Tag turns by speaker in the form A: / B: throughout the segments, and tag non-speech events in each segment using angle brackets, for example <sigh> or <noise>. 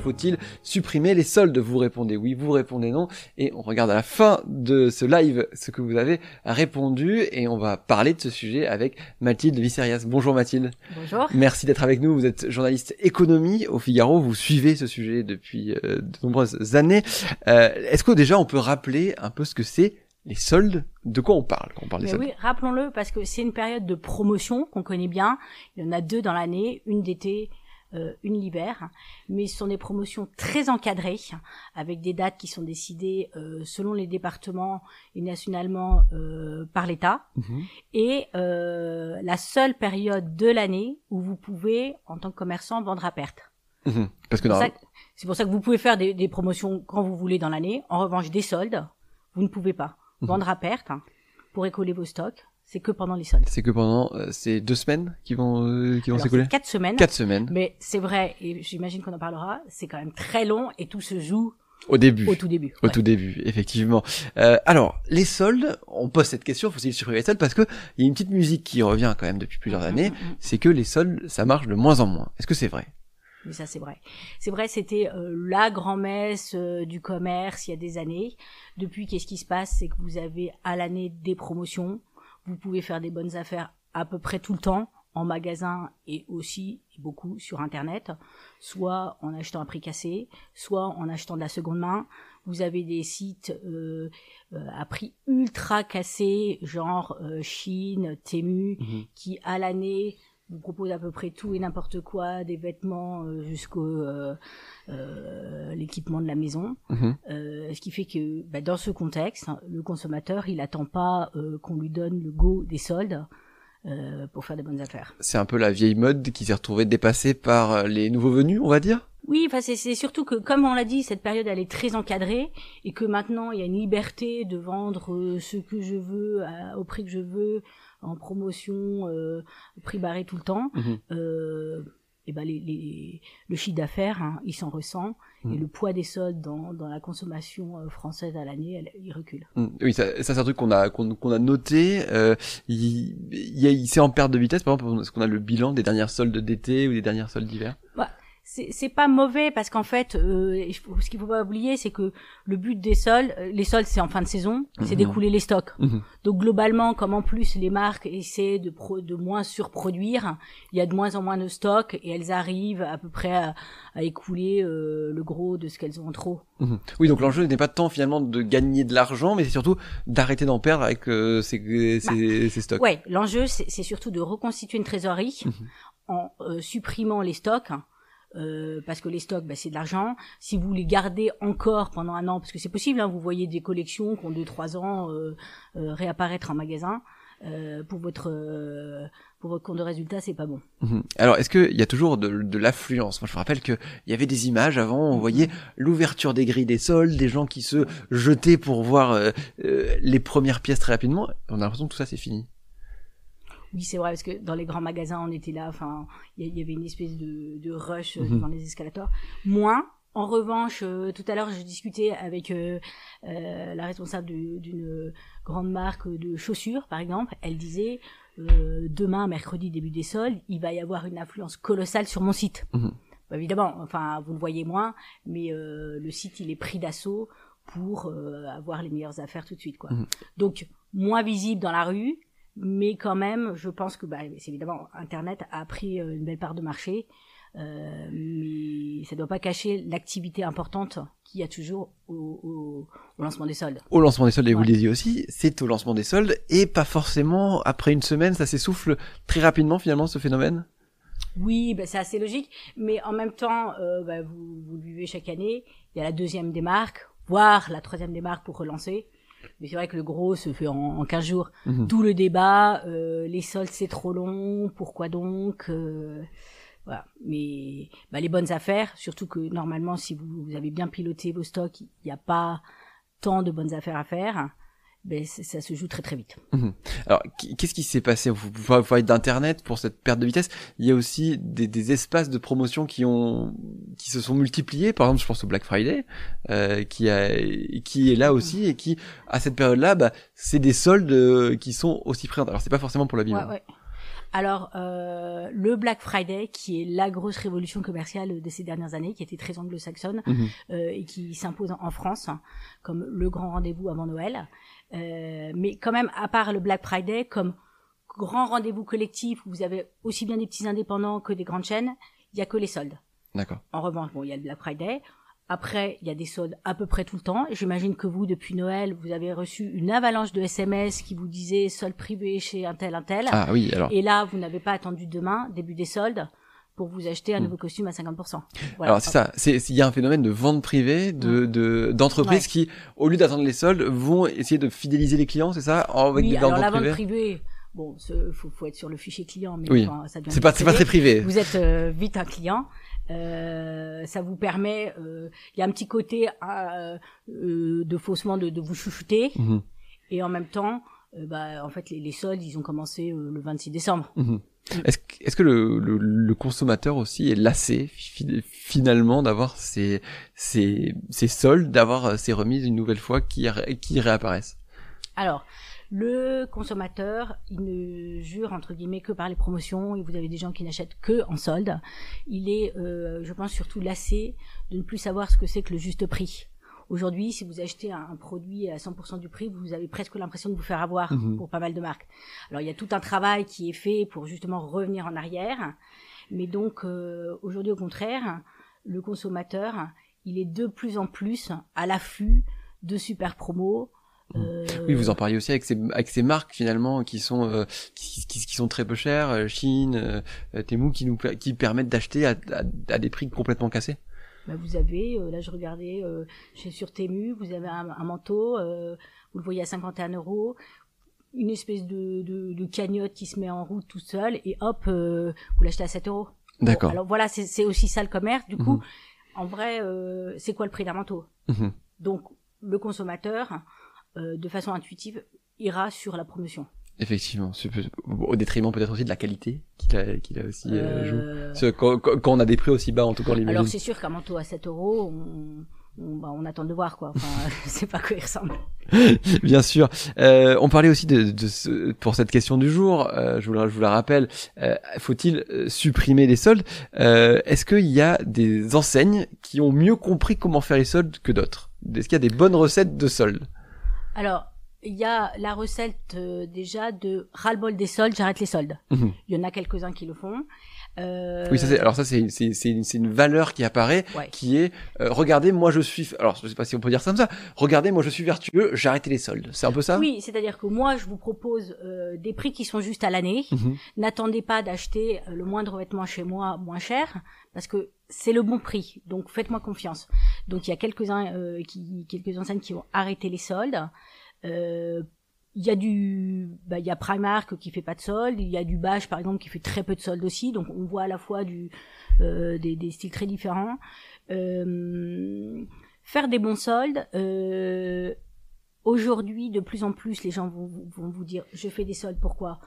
A: Faut-il supprimer les soldes? Vous répondez oui, vous répondez non. Et on regarde à la fin de ce live ce que vous avez répondu. Et on va parler de ce sujet avec Mathilde Visserias. Bonjour Mathilde.
B: Bonjour.
A: Merci d'être avec nous. Vous êtes journaliste économie au Figaro. Vous suivez ce sujet depuis euh, de nombreuses années. Euh, Est-ce que déjà on peut rappeler un peu ce que c'est les soldes? De quoi on parle quand on parle des soldes?
B: oui, rappelons-le parce que c'est une période de promotion qu'on connaît bien. Il y en a deux dans l'année, une d'été, euh, une l'hiver, mais ce sont des promotions très encadrées avec des dates qui sont décidées euh, selon les départements et nationalement euh, par l'État.
A: Mhm.
B: Et euh, la seule période de l'année où vous pouvez, en tant que commerçant, vendre à perte.
A: Mhm. Parce que
B: C'est pour ça que- c'est pour ça que vous pouvez faire des, des promotions quand vous voulez dans l'année. En revanche, des soldes, vous ne pouvez pas
A: Mhm.
B: vendre à perte hein, pour écoler vos stocks. C'est que pendant les soldes.
A: c'est que pendant euh, ces deux semaines qui vont euh, qui vont s'écouler.
B: quatre semaines.
A: Quatre semaines
B: Mais c'est vrai, et j'imagine qu'on en parlera, c'est quand même très long et tout se joue
A: au début.
B: au tout début.
A: Au
B: Ouais.
A: tout début, effectivement. Euh, alors, les soldes, on pose cette question, faut-il supprimer les soldes? Parce que il y a une petite musique qui revient quand même depuis plusieurs années,
B: Mm, mm, mm.
A: c'est que les soldes, ça marche de moins en moins. Est-ce que c'est vrai?
B: Mais ça, c'est vrai. C'est vrai, c'était euh, la grand-messe euh, du commerce il y a des années. Depuis, qu'est-ce qui se passe? C'est que vous avez à l'année des promotions. Vous pouvez faire des bonnes affaires à peu près tout le temps en magasin et aussi beaucoup sur internet, soit en achetant un prix cassé, soit en achetant de la seconde main. Vous avez des sites euh, euh, à prix ultra cassé, genre euh, Chine, Temu, qui à l'année vous propose à peu près tout et n'importe quoi, des vêtements euh, jusqu'au euh, euh, l'équipement de la maison.
A: Mhm.
B: Euh, ce qui fait que bah, dans ce contexte, hein, le consommateur, il attend pas euh, qu'on lui donne le go des soldes euh, pour faire des bonnes affaires.
A: C'est un peu la vieille mode qui s'est retrouvée dépassée par les nouveaux venus, on va dire?
B: Oui, enfin c'est surtout que comme on l'a dit, cette période elle est très encadrée et que maintenant il y a une liberté de vendre ce que je veux à- au prix que je veux en promotion, euh, prix barré tout le temps.
A: Mhm.
B: Euh, et ben les, les, le chiffre d'affaires, hein, il s'en ressent
A: Mhm.
B: et le poids des soldes dans, dans la consommation euh, française à l'année, il recule.
A: Mm. Oui, ça, ça, c'est un truc qu'on a qu'on qu'on a noté. Euh, il, il, il c'est en perte de vitesse, par exemple, est-ce qu'on a le bilan des dernières soldes d'été ou des dernières soldes d'hiver
B: c'est c'est pas mauvais parce qu'en fait euh, ce qu'il faut pas oublier c'est que le but des soldes euh, les soldes c'est en fin de saison c'est
A: Mhm.
B: d'écouler les stocks
A: Mhm.
B: donc globalement comme en plus les marques essaient de pro, de moins surproduire il y a de moins en moins de stocks et elles arrivent à peu près à, à écouler euh, le gros de ce qu'elles ont en trop
A: Mhm. Oui, donc l'enjeu n'est pas tant finalement de gagner de l'argent, mais c'est surtout d'arrêter d'en perdre avec euh, ces, ces, ces stocks.
B: ouais l'enjeu c'est surtout de reconstituer une trésorerie en euh, supprimant les stocks euh, parce que les stocks, bah, c'est de l'argent. Si vous les gardez encore pendant un an, parce que c'est possible, hein, vous voyez des collections qui ont deux trois ans euh, euh, réapparaître en magasin. euh, pour votre euh, pour votre compte de résultat, c'est pas bon.
A: Mhm. Alors, est-ce qu'il y a toujours de, de l'affluence? Moi, je me rappelle qu'il y avait des images avant, on voyait l'ouverture des grilles des soldes, des gens qui se jetaient pour voir les premières pièces très rapidement. On a l'impression que tout ça, c'est fini.
B: Oui, c'est vrai parce que dans les grands magasins, on était là. Enfin, il y, avait une espèce de, de rush euh,
A: Mhm.
B: devant les escalators. Moins. En revanche, euh, tout à l'heure, je discutais avec euh, euh, la responsable du- d'une grande marque de chaussures, par exemple. Elle disait euh, demain, mercredi, début des soldes, il va y avoir une influence colossale sur mon site.
A: Mhm.
B: Bah, évidemment, enfin, vous le voyez moins, mais euh, le site, il est pris d'assaut pour euh, avoir les meilleures affaires tout de suite, quoi.
A: Mhm.
B: Donc, moins visible dans la rue, mais quand même, je pense que, bah, c'est évidemment, Internet a pris euh, une belle part de marché, euh, mais ça ne doit pas cacher l'activité importante qu'il y a toujours au, au- au lancement des soldes.
A: Au lancement des soldes, et vous
B: Ouais.
A: le disiez aussi, c'est au lancement des soldes, et pas forcément après une semaine, ça s'essouffle très rapidement finalement ce phénomène?
B: Oui, bah, c'est assez logique, mais en même temps, euh, bah, vous, vous le vivez chaque année, il y a la deuxième démarque, voire la troisième démarque pour relancer. Mais c'est vrai que le gros se fait en, en 15 jours.
A: Mhm.
B: D'où le débat, euh, les soldes c'est trop long, pourquoi donc euh, Voilà. Mais bah, les bonnes affaires, surtout que normalement, si vous, vous avez bien piloté vos stocks, il n'y a pas tant de bonnes affaires à faire. Ben, ça se joue très très vite.
A: Alors, qui- qu'est-ce qui s'est passé? Vous, parlez d'internet pour cette perte de vitesse. Il y a aussi des, des espaces de promotion qui ont, qui se sont multipliés. Par exemple, je pense au Black Friday, euh, qui a, qui est là aussi et qui, à cette période-là, bah, c'est des soldes euh, qui sont aussi présents. Alors, c'est pas forcément pour l'habillement.
B: Ouais, ouais. Alors, euh, le Black Friday, qui est la grosse révolution commerciale de ces dernières années, qui était très anglo-saxonne
A: Mhm.
B: euh, et qui s'impose en France hein, comme le grand rendez-vous avant Noël. Euh, mais quand même, à part le Black Friday, comme grand rendez-vous collectif où vous avez aussi bien des petits indépendants que des grandes chaînes, il y a que les soldes.
A: D'accord.
B: En revanche, bon, il y a le Black Friday. Après, il y a des soldes à peu près tout le temps. J'imagine que vous, depuis Noël, vous avez reçu une avalanche de SMS qui vous disait solde privé chez un tel, un tel.
A: Ah oui, alors.
B: Et là, vous n'avez pas attendu demain, début des soldes, pour vous acheter un
A: Hmm.
B: nouveau costume à 50%. Voilà.
A: Alors c'est ça, c'est il y a un phénomène de vente privée, de de d'entreprises
B: Ouais.
A: qui, au lieu d'attendre les soldes, vont essayer de fidéliser les clients, c'est ça, avec
B: Oui,
A: des
B: alors la vente privée, bon, ce- faut, faut être sur le fichier client, mais
A: Oui.
B: enfin, ça devient
A: C'est pas c'est pas très
B: privé. Vous êtes euh, vite un client. Euh, ça vous permet, euh, il y a un petit côté euh, euh, de faussement de, de vous chouchouter,
A: Mhm,
B: et en même temps, bah, en fait, les, les soldes, ils ont commencé euh, le 26 décembre.
A: mhm. Est-ce est-ce que le, le, le consommateur aussi est lassé fi- finalement d'avoir ces ces soldes, d'avoir euh, ces remises une nouvelle fois qui qui réapparaissent?
B: Alors, le consommateur, il ne jure entre guillemets que par les promotions et vous avez des gens qui n'achètent que en solde. Il est, euh, je pense, surtout lassé de ne plus savoir ce que c'est que le juste prix. Aujourd'hui, si vous achetez un, un produit à 100% du prix, vous avez presque l'impression de vous faire avoir
A: Mhm.
B: pour pas mal de marques. Alors, il y a tout un travail qui est fait pour justement revenir en arrière. Mais donc, euh, aujourd'hui, au contraire, le consommateur, il est de plus en plus à l'affût de super promos. euh,
A: Oui, vous en parliez aussi avec ces avec ces marques finalement qui sont euh, qui, qui, qui sont très peu chères, euh, Chine, euh, euh, Temu qui nous per- qui permettent d'acheter à, à, à des prix complètement cassés.
B: Bah, vous avez, euh, là je regardais euh, chez sur Temu, vous avez un, un manteau, euh, vous le voyez à 51 euros, une espèce de, de, de cagnotte qui se met en route tout seul et hop, vous l'achetez à 7 euros. Bon,
A: D'accord.
B: alors voilà, c'est aussi ça le commerce. Du coup,
A: Mhm.
B: en vrai, c'est quoi le prix d'un manteau?
A: Mhm.
B: Donc le consommateur, de façon intuitive, ira sur la promotion.
A: Effectivement, au détriment peut-être aussi de la qualité qu'il a, qu'il a aussi euh.
B: Euh,
A: que Quand, on a des prix aussi bas, en tout cas, l'imagine.
B: alors c'est sûr qu'un manteau à 7 euros, on, on, bah, on attend de voir quoi. Enfin, <laughs> c'est pas quoi il ressemble. <laughs>
A: Bien sûr. Euh, on parlait aussi de, de ce, pour cette question du jour. euh, je, vous la, je vous la rappelle. euh, Faut-il supprimer les soldes? Euh, Est-ce qu'il y a des enseignes qui ont mieux compris comment faire les soldes que d'autres? Est-ce qu'il y a des bonnes recettes de soldes?
B: Alors, il y a la recette euh, déjà de ras-le-bol des soldes, j'arrête les soldes.
A: Mhm.
B: Il y en a quelques-uns qui le font. Euh,
A: Oui, ça c'est. Alors ça c'est c'est c'est une, c'est une valeur qui apparaît,
B: Ouais.
A: qui est euh, regardez moi je suis. Alors je sais pas si on peut dire ça comme ça. Regardez moi je suis vertueux, j'ai arrêté les soldes. C'est un peu ça?
B: Oui, c'est-à-dire que moi, je vous propose euh, des prix qui sont juste à l'année.
A: Mhm.
B: N'attendez pas d'acheter euh, le moindre vêtement chez moi moins cher, parce que c'est le bon prix. Donc faites-moi confiance. Donc il y a quelques-uns, euh, qui, quelques enseignes qui vont arrêter les soldes. Euh, il y a du, bah, il y a Primark qui fait pas de soldes, il y a du Bash par exemple qui fait très peu de soldes aussi, donc on voit à la fois du, euh, des, des styles très différents. Euh, faire des bons soldes. Aujourd'hui, de plus en plus, les gens vont, vont vous dire, je fais des soldes. Pourquoi?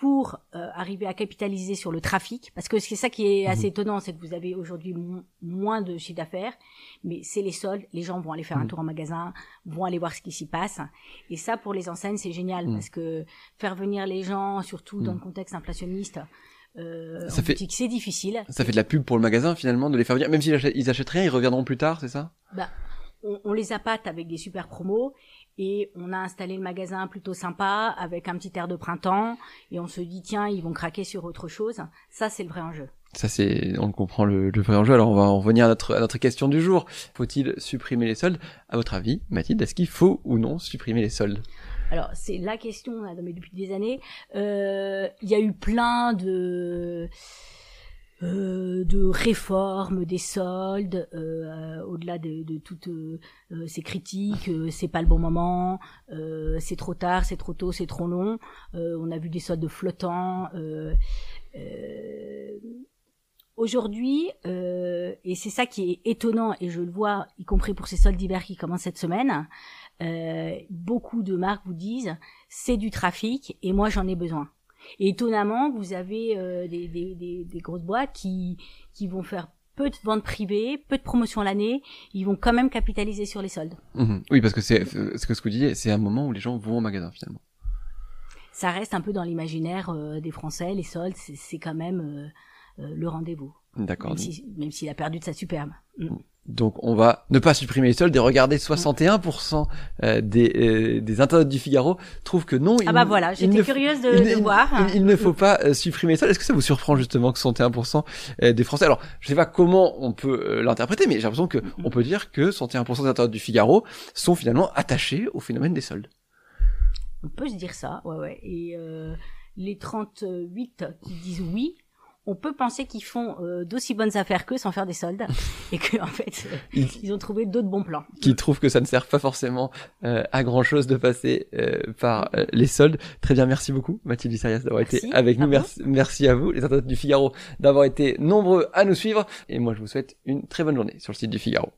B: Pour euh, arriver à capitaliser sur le trafic, parce que c'est ça qui est assez étonnant, c'est que vous avez aujourd'hui mo- moins de chiffre d'affaires, mais c'est les soldes. Les gens vont aller faire un
A: Mhm.
B: tour en magasin, vont aller voir ce qui s'y passe, et ça pour les enseignes c'est génial
A: Mhm.
B: parce que faire venir les gens, surtout dans
A: Mhm.
B: le contexte inflationniste, euh,
A: Ça
B: en
A: fait-
B: boutique, c'est difficile.
A: Ça fait de la pub pour le magasin finalement de les faire venir. Même s'ils achètent, ils achètent rien, ils reviendront plus tard, c'est ça?
B: Bah, on, on les appâte avec des super promos et on a installé le magasin plutôt sympa avec un petit air de printemps et on se dit tiens ils vont craquer sur autre chose. Ça c'est le vrai enjeu.
A: Ça c'est, on comprend le, le vrai enjeu. Alors on va en revenir à notre, à notre question du jour. Faut-il supprimer les soldes? À votre avis, Mathilde, est-ce qu'il faut ou non supprimer les soldes?
B: Alors c'est la question mais depuis des années. Euh, Il y a eu plein de euh, de réformes des soldes euh, au-delà de, de toutes euh, euh, ces critiques euh, c'est pas le bon moment euh, c'est trop tard c'est trop tôt c'est trop long euh, on a vu des soldes flottants euh, euh, Aujourd'hui, euh, et c'est ça qui est étonnant, et je le vois, y compris pour ces soldes d'hiver qui commencent cette semaine, euh, beaucoup de marques vous disent c'est du trafic et moi j'en ai besoin. Et étonnamment, vous avez euh, des, des, des, des, grosses boîtes qui, qui vont faire peu de ventes privées, peu de promotions l'année, ils vont quand même capitaliser sur les soldes.
A: Mhm. Oui, parce que c'est ce que ce que vous disiez, c'est un moment où les gens vont au magasin finalement.
B: Ça reste un peu dans l'imaginaire euh, des Français, les soldes, c'est quand même euh, euh, le rendez-vous.
A: D'accord.
B: Même s'il si, s'il a perdu de sa superbe. Mm.
A: Donc on va ne pas supprimer les soldes et regarder 61% euh, des, euh, des internautes du Figaro trouvent que non.
B: Ah bah voilà, j'étais curieuse de,
A: il,
B: de voir.
A: Il, ne faut pas euh, supprimer les soldes. Est-ce que ça vous surprend justement que 61% des Français? Alors je sais pas comment on peut l'interpréter, mais j'ai l'impression que
B: Mm-hmm.
A: on peut dire que 61% des internautes du Figaro sont finalement attachés au phénomène des soldes.
B: On peut se dire ça, ouais ouais. Et euh, les 38 qui disent oui, on peut penser qu'ils font euh, d'aussi bonnes affaires qu'eux sans faire des soldes <laughs> et que en fait euh,
A: ils, <laughs>
B: ils, ont trouvé d'autres bons plans.
A: Qui trouvent que ça ne sert pas forcément euh, à grand chose de passer euh, par les soldes. Très bien, merci beaucoup Mathilde Sarias d'avoir été avec nous. Merci, merci à vous les internautes du Figaro d'avoir été nombreux à nous suivre et moi je vous souhaite une très bonne journée sur le site du Figaro.